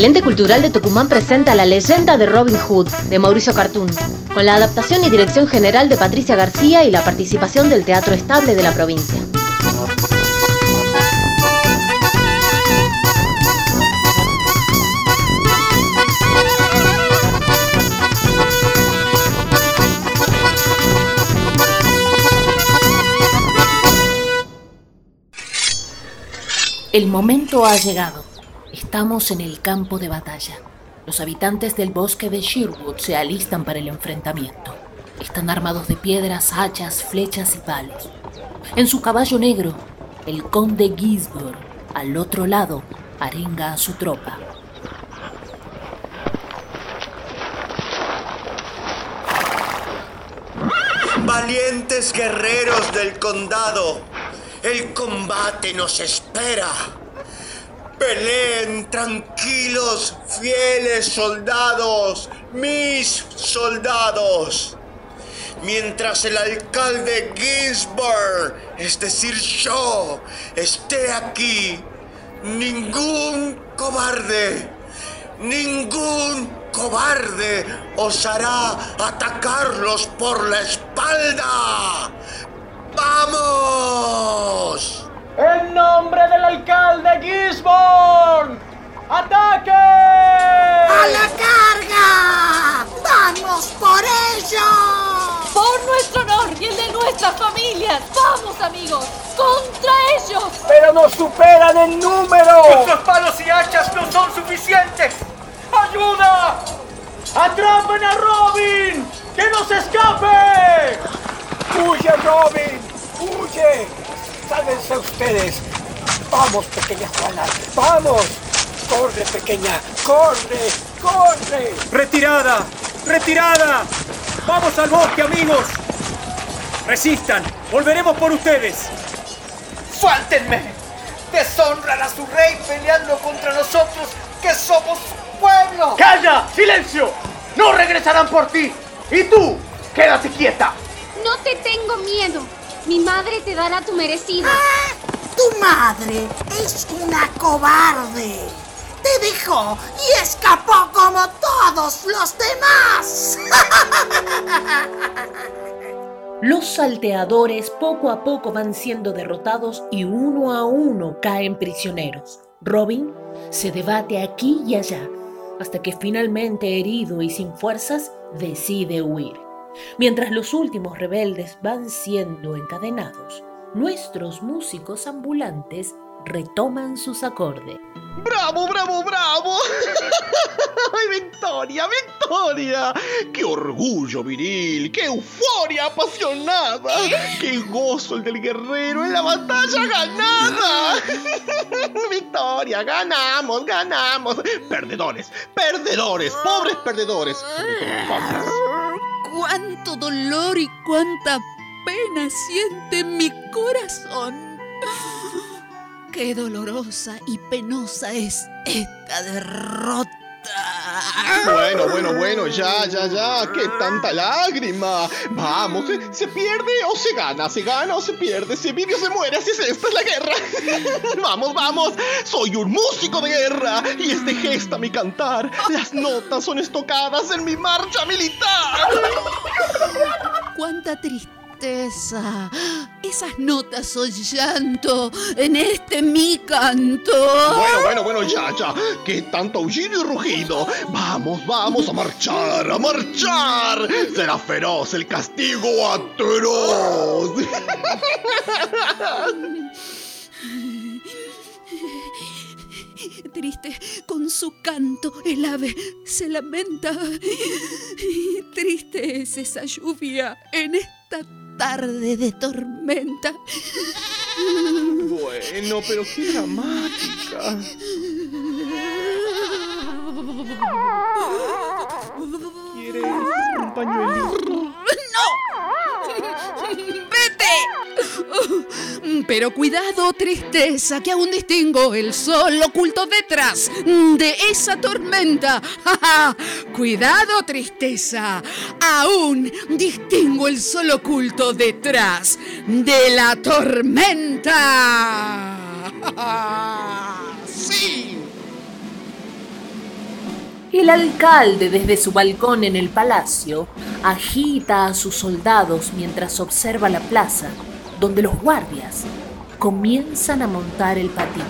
El ente cultural de Tucumán presenta La leyenda de Robin Hood, de Mauricio Cartún, con la adaptación y dirección general de Patricia García y la participación del Teatro Estable de la provincia. El momento ha llegado. Estamos en el campo de batalla. Los habitantes del bosque de Sherwood se alistan para el enfrentamiento. Están armados de piedras, hachas, flechas y palos. En su caballo negro, el conde Gisborne, al otro lado, arenga a su tropa. Valientes guerreros del condado, el combate nos espera. Peleen tranquilos, fieles soldados, mis soldados. Mientras el alcalde Ginsburg, es decir yo, esté aquí, ningún cobarde, ningún cobarde osará atacarlos por la espalda. ¡Vamos! ¡En nombre del alcalde Gisborne! ¡Ataque! ¡A la carga! ¡Vamos por ellos! ¡Por nuestro honor y el de nuestras familias! ¡Vamos, amigos! ¡Contra ellos! ¡Pero nos superan en número! ¡Nuestros palos y hachas no son suficientes! ¡Ayuda! ¡Atrapen a Robin! ¡Que no se escape! ¡Huye, Robin! ¡Huye! ¡Sálvense ustedes! ¡Vamos, pequeña Juana! ¡Vamos! ¡Corre, pequeña! ¡Corre! ¡Corre! ¡Retirada! ¡Retirada! ¡Vamos al bosque, amigos! ¡Resistan! ¡Volveremos por ustedes! ¡Suéltenme! Deshonran a su rey peleando contra nosotros que somos su pueblo. ¡Calla! ¡Silencio! ¡No regresarán por ti! ¡Y tú! ¡Quédate quieta! No te tengo miedo. Mi madre te dará tu merecido. Ah, tu madre es una cobarde. Te dejó y escapó como todos los demás. Los salteadores poco a poco van siendo derrotados y uno a uno caen prisioneros. Robin se debate aquí y allá hasta que finalmente herido y sin fuerzas decide huir. Mientras los últimos rebeldes van siendo encadenados, nuestros músicos ambulantes retoman sus acordes. ¡Bravo, bravo, bravo! ¡Ay, victoria, victoria! ¡Qué orgullo viril! ¡Qué euforia apasionada! ¡Qué gozo el del guerrero en la batalla ganada! ¡Victoria! ¡Ganamos, ganamos! ¡Perdedores, perdedores! ¡Pobres perdedores! Cuánto dolor y cuánta pena siente mi corazón. Qué dolorosa y penosa es esta derrota. Bueno, bueno, bueno, ya, ya, ya, qué tanta lágrima. Vamos, ¿se, pierde o se gana? ¿Se gana o se pierde? ¿Se vive o se muere? Así es, esta es la guerra. vamos, vamos, soy un músico de guerra y este gesta mi cantar. Las notas son estocadas en mi marcha militar. Cuánta tristeza esas notas son llanto en este mi canto. Bueno, bueno, bueno, ya, ya. ¿Qué tanto aullido y rugido? Vamos, vamos a marchar, a marchar. Será feroz el castigo atroz. Triste con su canto el ave se lamenta. Triste es esa lluvia en esta tarde de tormenta. Bueno, pero qué dramática. ¿Quieres un pañuelito? Pero cuidado, tristeza, que aún distingo el sol oculto detrás de esa tormenta. cuidado, tristeza, aún distingo el sol oculto detrás de la tormenta. ¡Sí! El alcalde desde su balcón en el palacio agita a sus soldados mientras observa la plaza, donde los guardias comienzan a montar el patín.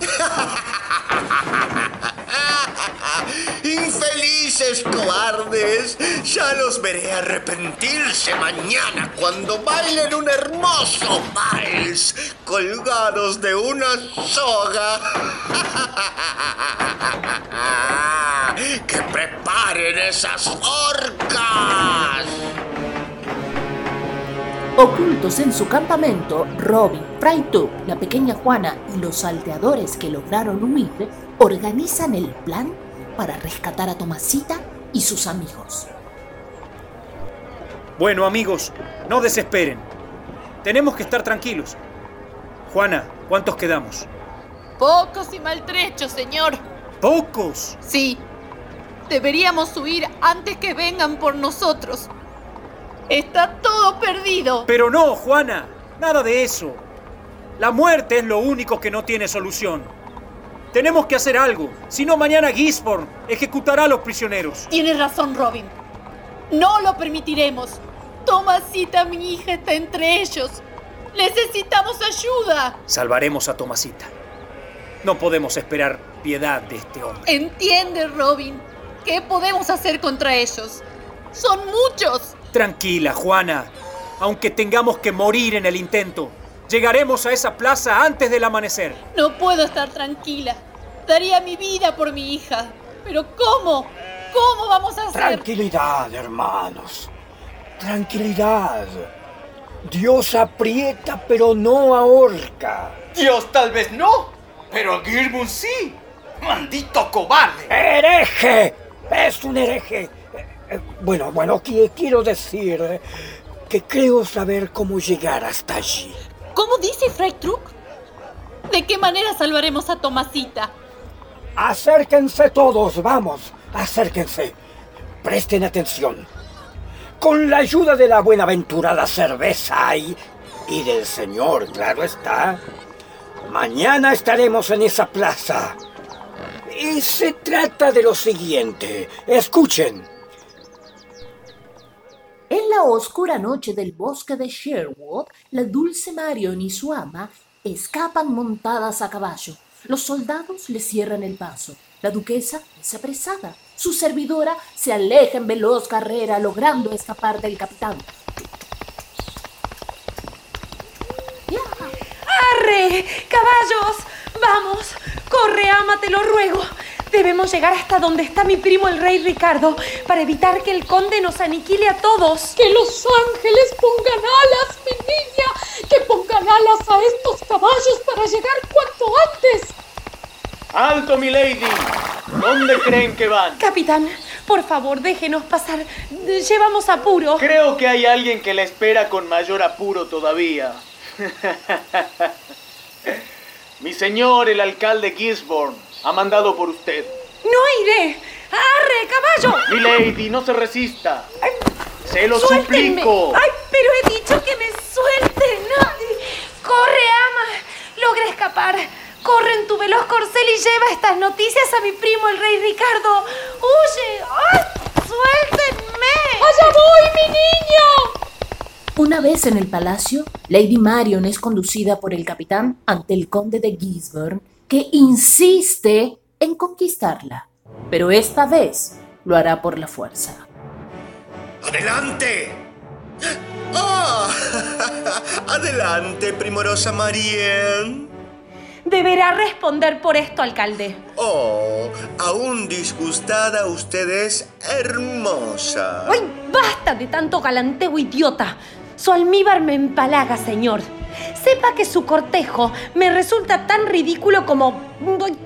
Infelices cobardes, ya los veré arrepentirse mañana cuando bailen un hermoso vals colgados de una soga. ¡Que preparen esas orcas! Ocultos en su campamento, Robin, Freytub, la pequeña Juana y los salteadores que lograron huir organizan el plan para rescatar a Tomasita y sus amigos. Bueno, amigos, no desesperen. Tenemos que estar tranquilos. Juana, ¿cuántos quedamos? Pocos y maltrechos, señor. ¡Pocos! Sí. Deberíamos huir antes que vengan por nosotros. Está todo perdido. Pero no, Juana, nada de eso. La muerte es lo único que no tiene solución. Tenemos que hacer algo, si no mañana Gisborne ejecutará a los prisioneros. Tienes razón, Robin. No lo permitiremos. Tomasita, mi hija, está entre ellos. Necesitamos ayuda. Salvaremos a Tomasita. No podemos esperar piedad de este hombre. Entiende, Robin. ¿Qué podemos hacer contra ellos? Son muchos. Tranquila, Juana. Aunque tengamos que morir en el intento, llegaremos a esa plaza antes del amanecer. No puedo estar tranquila. Daría mi vida por mi hija. Pero ¿cómo? ¿Cómo vamos a hacer? Tranquilidad, hermanos. Tranquilidad. Dios aprieta, pero no ahorca. Dios tal vez no, pero Girbun sí. ¡Maldito cobarde! ¡Hereje! Es un hereje. Eh, Bueno, bueno, qui- quiero decir que creo saber cómo llegar hasta allí. ¿Cómo dice Freitruck? ¿De qué manera salvaremos a Tomasita? Acérquense todos, vamos, acérquense. Presten atención. Con la ayuda de la buenaventurada cerveza y, y del Señor, claro está, mañana estaremos en esa plaza. Y se trata de lo siguiente. Escuchen. La oscura noche del bosque de Sherwood, la dulce Marion y su ama escapan montadas a caballo. Los soldados le cierran el paso. La duquesa es apresada. Su servidora se aleja en veloz carrera, logrando escapar del capitán. ¡Arre! ¡Caballos! ¡Vamos! ¡Corre, ama, te lo ruego! Debemos llegar hasta donde está mi primo el rey Ricardo para evitar que el conde nos aniquile a todos. Que los ángeles pongan alas, mi niña. Que pongan alas a estos caballos para llegar cuanto antes. ¡Alto, mi lady! ¿Dónde creen que van? Capitán, por favor, déjenos pasar. Llevamos apuro. Creo que hay alguien que la espera con mayor apuro todavía. mi señor, el alcalde Gisborne, ha mandado por usted. ¡No iré! ¡Arre, caballo! Mi lady, no se resista. Se lo ¡Suéltenme! suplico. ¡Ay, pero he dicho que me suelten! ¡Ay! ¡Corre, ama! Logra escapar. Corre en tu veloz corcel y lleva estas noticias a mi primo el rey Ricardo. ¡Huye! ¡Ay! ¡Suéltenme! ¡Allá voy, mi niño! Una vez en el palacio, Lady Marion es conducida por el capitán ante el conde de Gisborne, que insiste en conquistarla, pero esta vez lo hará por la fuerza. ¡Adelante! ¡Ah! ¡Adelante, primorosa Marianne! Deberá responder por esto, alcalde. Oh, aún disgustada, usted es hermosa. ¡Ay, basta de tanto galanteo idiota! Su almíbar me empalaga, señor. Sepa que su cortejo me resulta tan ridículo como.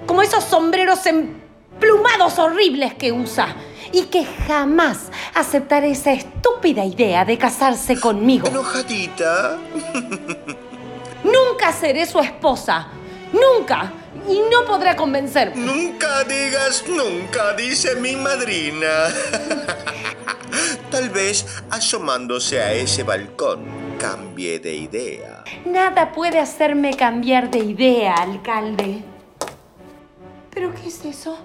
como esos sombreros emplumados horribles que usa. Y que jamás aceptaré esa estúpida idea de casarse conmigo. ¿Enojadita? Nunca seré su esposa. Nunca. Y no podrá convencerme. Nunca digas nunca, dice mi madrina. Tal vez asomándose a ese balcón cambie de idea. Nada puede hacerme cambiar de idea, alcalde. ¿Pero qué es eso?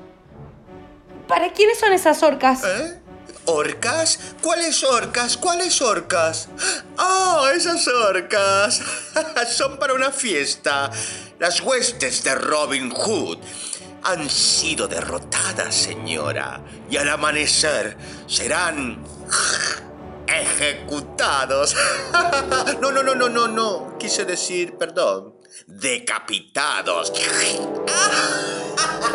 ¿Para quiénes son esas orcas? ¿Eh? ¿Orcas? ¿Cuáles orcas? ¿Cuáles orcas? ¡Ah, esas orcas! Son para una fiesta. Las huestes de Robin Hood han sido derrotadas, señora. Y al amanecer serán ejecutados. No, no, no, no, no, no. Quise decir, perdón, decapitados.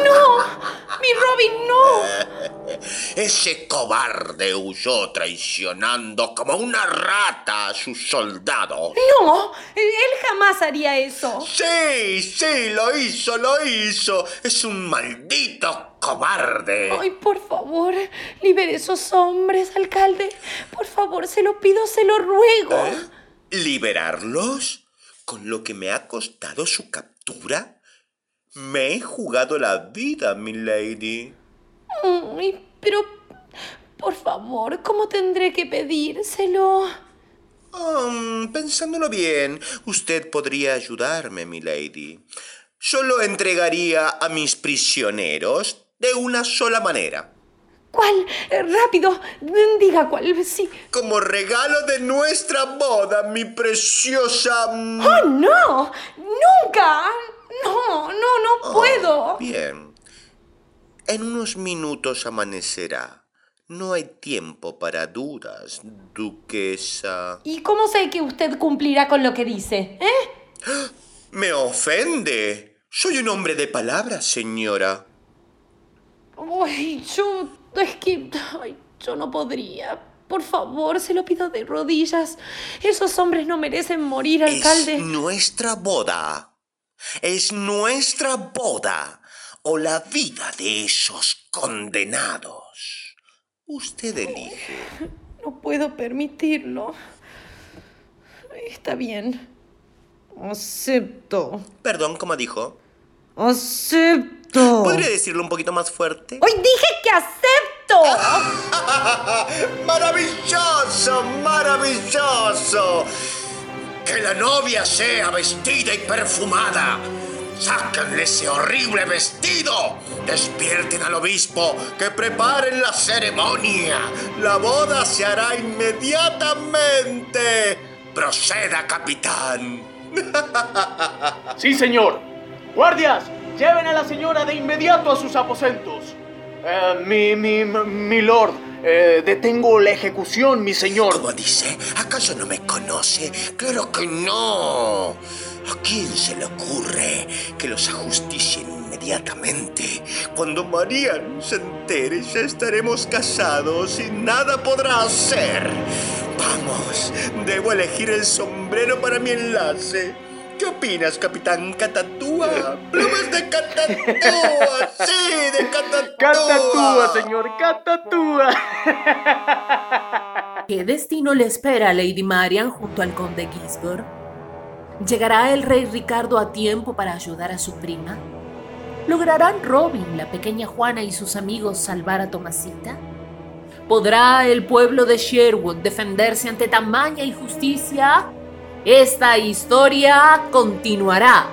¡No! ¡Mi Robin, no! Ese cobarde huyó traicionando como una rata a su soldado. ¡No! Él jamás haría eso. Sí, sí, lo hizo, lo hizo. Es un maldito cobarde. Ay, por favor, libere esos hombres, alcalde. Por favor, se lo pido, se lo ruego. ¿Eh? ¿Liberarlos? ¿Con lo que me ha costado su captura? Me he jugado la vida, mi lady. Ay, pero, por favor, ¿cómo tendré que pedírselo? Um, pensándolo bien, usted podría ayudarme, mi lady. Solo entregaría a mis prisioneros de una sola manera. ¿Cuál? Eh, rápido, diga cuál, sí. Como regalo de nuestra boda, mi preciosa... ¡Oh, no! ¡Nunca! No, no, no Oh, puedo. bien. En unos minutos amanecerá. No hay tiempo para dudas, duquesa. ¿Y cómo sé que usted cumplirá con lo que dice? ¿Eh? Me ofende. Soy un hombre de palabras, señora. Ay, yo. Es que. Ay, yo no podría. Por favor, se lo pido de rodillas. Esos hombres no merecen morir, alcalde. Es nuestra boda. Es nuestra boda. O la vida de esos condenados. Usted elige. No puedo permitirlo. Está bien. Acepto. Perdón, ¿cómo dijo? Acepto. ¿Podría decirlo un poquito más fuerte? ¡Hoy dije que acepto! ¡Maravilloso! ¡Maravilloso! Que la novia sea vestida y perfumada. ¡Sáquenle ese horrible vestido! ¡Despierten al obispo! ¡Que preparen la ceremonia! ¡La boda se hará inmediatamente! ¡Proceda, capitán! Sí, señor. Guardias, lleven a la señora de inmediato a sus aposentos. Eh, mi, mi, mi lord, eh, detengo la ejecución, mi señor. ¿Cómo dice? ¿Acaso no me conoce? ¡Claro que no! ¿A quién se le ocurre que los ajusticien inmediatamente? Cuando Marian se entere, ya estaremos casados y nada podrá hacer. Vamos, debo elegir el sombrero para mi enlace. ¿Qué opinas, capitán Catatúa? ¡Plumas de Catatúa! ¡Sí, de Catatúa! Catatúa, señor, catatúa. ¿Qué destino le espera a Lady Marian junto al conde Gisborne? ¿Llegará el rey Ricardo a tiempo para ayudar a su prima? ¿Lograrán Robin, la pequeña Juana y sus amigos salvar a Tomasita? ¿Podrá el pueblo de Sherwood defenderse ante tamaña injusticia? Esta historia continuará.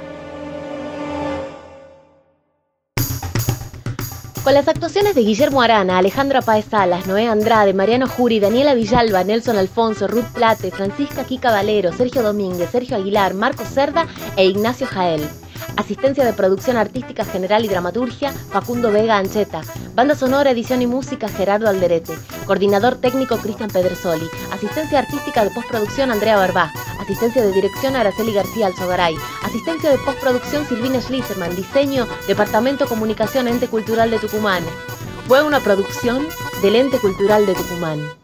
Con las actuaciones de Guillermo Arana, Alejandra Paez Salas, Noé Andrade, Mariano Juri, Daniela Villalba, Nelson Alfonso, Ruth Plate, Francisca Kika Valero, Sergio Domínguez, Sergio Aguilar, Marco Cerda e Ignacio Jael. Asistencia de producción artística general y dramaturgia, Facundo Vega Ancheta. Banda sonora, edición y música, Gerardo Alderete. Coordinador técnico, Cristian Pedresoli. Asistencia artística de postproducción, Andrea Barbá. Asistencia de dirección, Araceli García Alzogaray. Asistencia de postproducción, Silvina Schliserman. Diseño, Departamento Comunicación, Ente Cultural de Tucumán. Fue una producción del Ente Cultural de Tucumán.